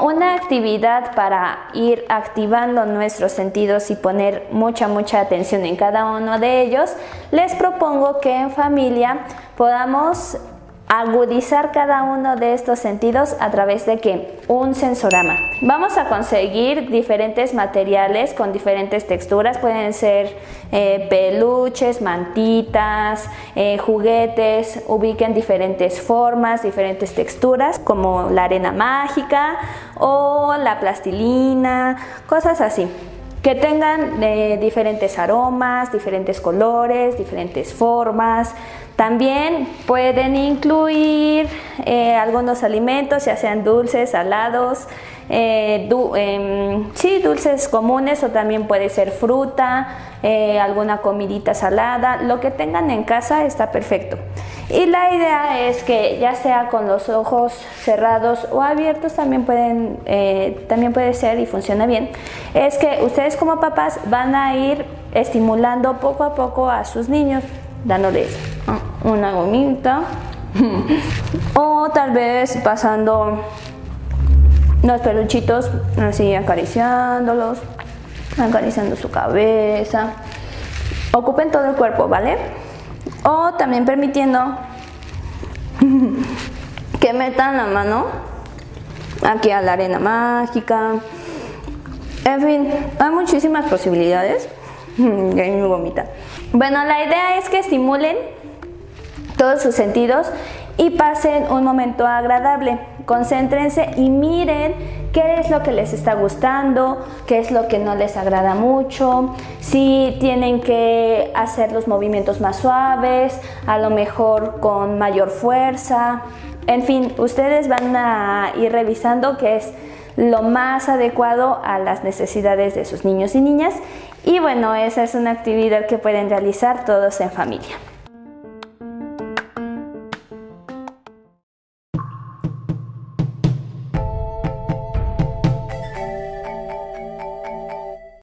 una actividad para ir activando nuestros sentidos y poner mucha, mucha atención en cada uno de ellos, les propongo que en familia podamos agudizar cada uno de estos sentidos a través de que un sensorama. Vamos a conseguir diferentes materiales con diferentes texturas, pueden ser eh, peluches, mantitas, eh, juguetes, ubiquen diferentes formas, diferentes texturas como la arena mágica o la plastilina, cosas así que tengan eh, diferentes aromas, diferentes colores, diferentes formas. También pueden incluir eh, algunos alimentos, ya sean dulces, salados, eh, em, sí, dulces comunes o también puede ser fruta, alguna comidita salada, lo que tengan en casa está perfecto. Y la idea es que ya sea con los ojos cerrados o abiertos también pueden eh, también puede ser y funciona bien. Es que ustedes como papás van a ir estimulando poco a poco a sus niños, dándoles una gomita o tal vez pasando los peluchitos así acariciándolos, acariciando su cabeza. Ocupen todo el cuerpo, ¿vale? O también permitiendo que metan la mano aquí a la arena mágica. En fin, hay muchísimas posibilidades. Ya mi vomita. Bueno, la idea es que estimulen todos sus sentidos y pasen un momento agradable. Concéntrense y miren qué es lo que les está gustando, qué es lo que no les agrada mucho, si tienen que hacer los movimientos más suaves, a lo mejor con mayor fuerza. En fin, ustedes van a ir revisando qué es lo más adecuado a las necesidades de sus niños y niñas. Y bueno, esa es una actividad que pueden realizar todos en familia.